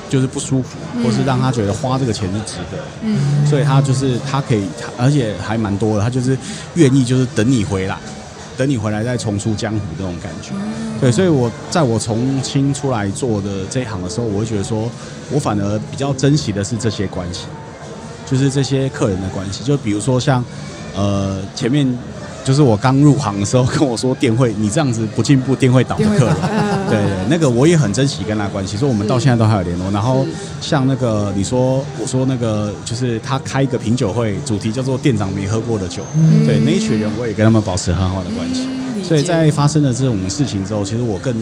就是不舒服，或是让他觉得花这个钱是值得。嗯，所以他就是他可以，而且还蛮多的，他就是愿意就是等你回来，等你回来再重出江湖这种感觉。对，所以我在我重新出来做的这一行的时候，我会觉得说我反而比较珍惜的是这些关系，就是这些客人的关系。就比如说像呃前面。就是我刚入行的时候跟我说店会，你这样子不进步，店会倒的客人，对，对，那个我也很珍惜跟他关系，所以我们到现在都还有联络。然后像那个你说，我说那个就是他开一个品酒会，主题叫做店长没喝过的酒，对，那一群人我也跟他们保持很好的关系。所以在发生了这种事情之后，其实我更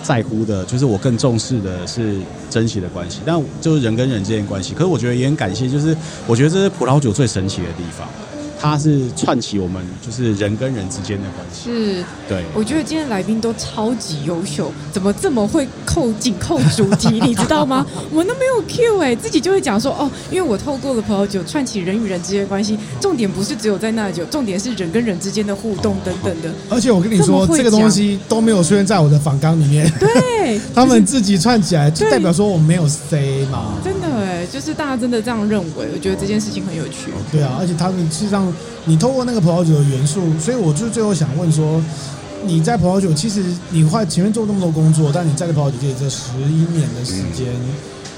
在乎的，就是我更重视的是珍惜的关系，但就是人跟人之间关系。可是我觉得也很感谢，就是我觉得这是葡萄酒最神奇的地方。它是串起我们就是人跟人之间的关系。是，对。我觉得今天来宾都超级优秀，怎么这么会扣紧扣主题，你知道吗？我们都没有 Q 哎，自己就会讲说哦，因为我透过了葡萄酒串起人与人之间的关系，重点不是只有在那酒，重点是人跟人之间的互动等等的。而且我跟你说，这，这个东西都没有出现在我的访纲里面。对，他们自己串起来，就代表说我没有 say 嘛。真的哎，就是大家真的这样认为，我觉得这件事情很有趣。对啊，而且他们事实上。你透过那个葡萄酒的元素，所以我就最后想问说，你在葡萄酒其实你花前面做那么多工作，但你在这葡萄酒界这十一年的时间，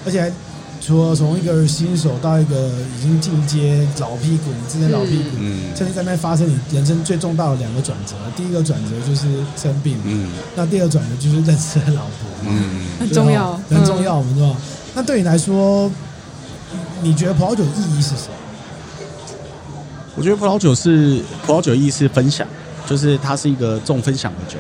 而且还除了从一个新手到一个已经进阶老屁股，你之前老屁股，嗯，甚至在那边发生你人生最重大的两个转折。第一个转折就是生病，嗯，那第二个转折就是认识了老婆，嗯，很重要，很重要，我们说。那对你来说，你觉得葡萄酒意义是什么？我觉得葡萄酒是葡萄酒意义是分享，就是它是一个重分享的酒，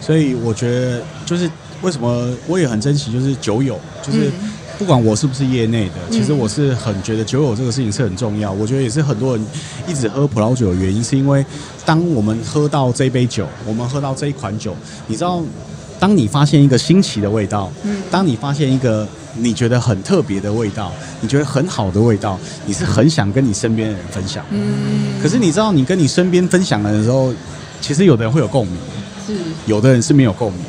所以我觉得就是为什么我也很珍惜，就是酒友，就是不管我是不是业内的，其实我是很觉得酒友这个事情是很重要。我觉得也是很多人一直喝葡萄酒的原因，是因为当我们喝到这杯酒，我们喝到这一款酒，你知道，当你发现一个新奇的味道，当你发现一个。你觉得很特别的味道，你觉得很好的味道，你是很想跟你身边的人分享。嗯。可是你知道，你跟你身边分享的时候，其实有的人会有共鸣，是。有的人是没有共鸣。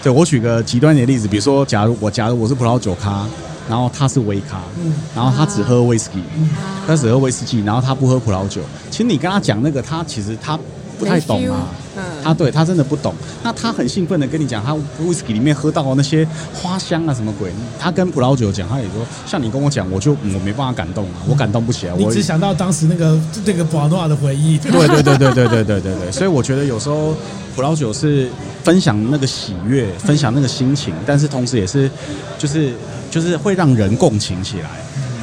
对，我举个极端点的例子，比如说，假如我假如我是葡萄酒咖，然后他是威咖，嗯，然后他只喝威士忌，他只喝威士忌，然后他不喝葡萄酒。其实你跟他讲那个，他其实他。不太懂啊，嗯，他对他真的不懂。那他很兴奋的跟你讲，他威士忌里面喝到那些花香啊，什么鬼？他跟葡萄酒讲，他也说，像你跟我讲，我就我没办法感动啊，我感动不起来。你只想到当时那个那个葡萄的回忆。对对对对对对对对对。所以我觉得有时候葡萄酒是分享那个喜悦，分享那个心情，但是同时也是就是就是会让人共情起来，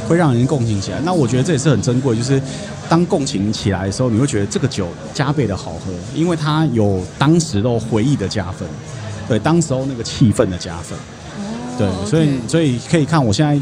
会让人共情起来。那我觉得这也是很珍贵，就是。当共情起来的时候，你会觉得这个酒加倍的好喝，因为它有当时的回忆的加分，对，当时候那个气氛的加分，对，所以所以可以看我现在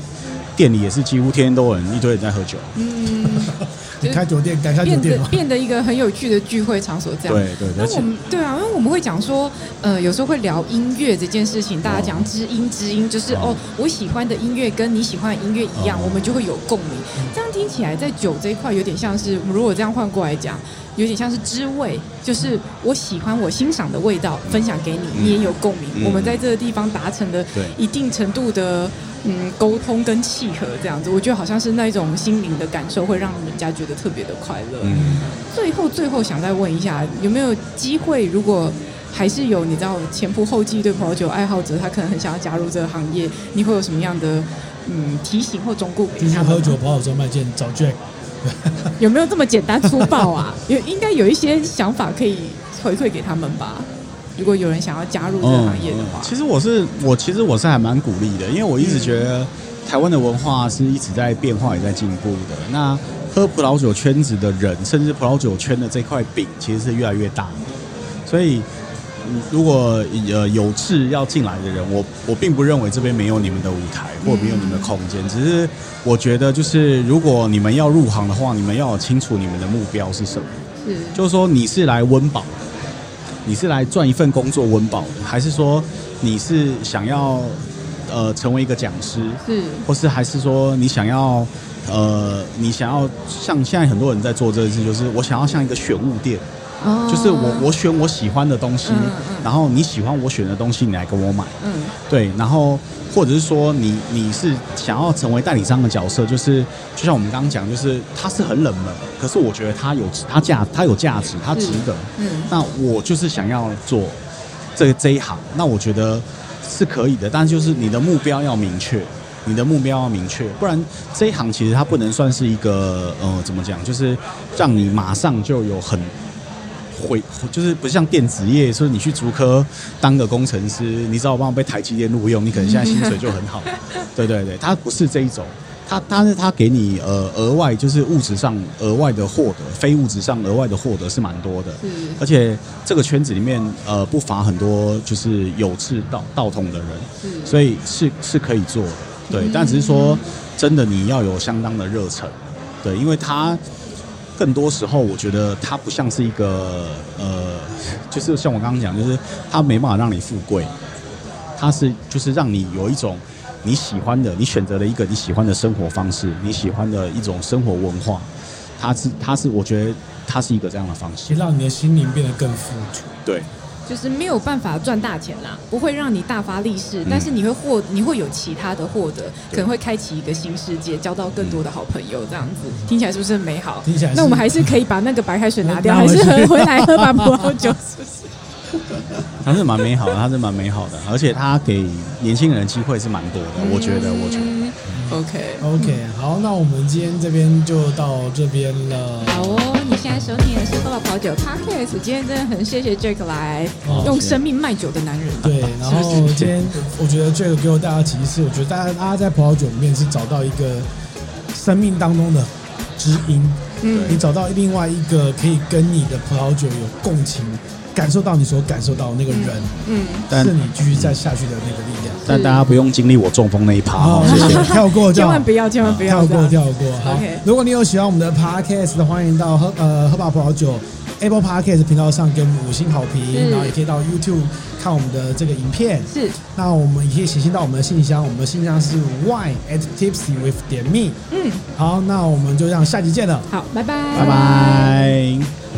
店里也是几乎天天都有人一堆人在喝酒。嗯。你开酒店，改开酒店变得变得一个很有趣的聚会场所，这样。对对对。那我们对啊，因为我们会讲说，呃，有时候会聊音乐这件事情，大家讲知音知音，就是哦，我喜欢的音乐跟你喜欢的音乐一样，我们就会有共鸣。这样听起来，在酒这一块有点像是，如果这样换过来讲，有点像是知味，就是我喜欢我欣赏的味道，分享给你，你也有共鸣。我们在这个地方达成了一定程度的。嗯，沟通跟契合这样子，我觉得好像是那一种心灵的感受，会让人家觉得特别的快乐。嗯，最后最后想再问一下，有没有机会？如果还是有，你知道前仆后继对葡萄酒爱好者，他可能很想要加入这个行业，你会有什么样的嗯提醒或忠告给他？就是喝酒葡萄酒专卖店找 Jack，有没有这么简单粗暴啊？有应该有一些想法可以回馈给他们吧。如果有人想要加入这个行业的话，其实我是我其实我是还蛮鼓励的，因为我一直觉得台湾的文化是一直在变化也在进步的。那喝葡萄酒圈子的人，甚至葡萄酒圈的这块饼，其实是越来越大。所以，如果呃有志要进来的人，我我并不认为这边没有你们的舞台或没有你们的空间，只是我觉得就是如果你们要入行的话，你们要清楚你们的目标是什么。是，就是说你是来温饱。你是来赚一份工作温饱的，还是说你是想要呃成为一个讲师？是，或是还是说你想要呃你想要像现在很多人在做这件事，就是我想要像一个选物店，哦，就是我我选我喜欢的东西，嗯嗯，然后你喜欢我选的东西，你来跟我买，嗯，对，然后。或者是说你你是想要成为代理商的角色，就是就像我们刚刚讲，就是它是很冷门，可是我觉得它有它价它有价值，它值得。嗯，那我就是想要做这这一行，那我觉得是可以的，但就是你的目标要明确，你的目标要明确，不然这一行其实它不能算是一个呃怎么讲，就是让你马上就有很。会就是不像电子业，说你去竹科当个工程师，你知道我帮我被台积电录用，你可能现在薪水就很好。对 对对，他不是这一种，他但是他给你呃额外就是物质上额外的获得，非物质上额外的获得是蛮多的。而且这个圈子里面呃不乏很多就是有志道道统的人，所以是是可以做的。对，但只是说真的你要有相当的热忱，对，因为他。更多时候，我觉得它不像是一个呃，就是像我刚刚讲，就是它没办法让你富贵，它是就是让你有一种你喜欢的，你选择了一个你喜欢的生活方式，你喜欢的一种生活文化，它是它是我觉得它是一个这样的方式，让你的心灵变得更富足。对。就是没有办法赚大钱啦，不会让你大发利市，但是你会获，你会有其他的获得，可能会开启一个新世界，交到更多的好朋友，这样子听起来是不是很美好？听起来，那我们还是可以把那个白开水拿掉，还是喝回来喝把葡萄酒，是不是？它是蛮美好的，它是蛮美好的，而且它给年轻人机会是蛮多的，我觉得，我觉得。OK OK，好，那我们今天这边就到这边了。好哦，你现在收听的是喝吧葡萄酒 Podcast。今天真的很谢谢 Jack 来用生命卖酒的男人。对，然后 今天我觉得 Jack 给我大家启示，我觉得大家大家在葡萄酒里面是找到一个生命当中的知音。嗯，你找到另外一个可以跟你的葡萄酒有共情。感受到你所感受到的那个人，嗯，是你继续再下去的那个力量。但大家不用经历我中风那一趴，哦，谢谢。跳过，千万不要，千万不要跳过，跳过。好，如果你有喜欢我们的 Podcast 的，欢迎到喝呃喝吧葡萄酒 Apple Podcast 频道上给我们五星好评，然后也可以到 YouTube 看我们的这个影片。是，那我们也可以写信到我们的信箱，我们的信箱是 wine at tipsy with 点 me。嗯，好，那我们就这样，下集见了。好，拜拜，拜拜。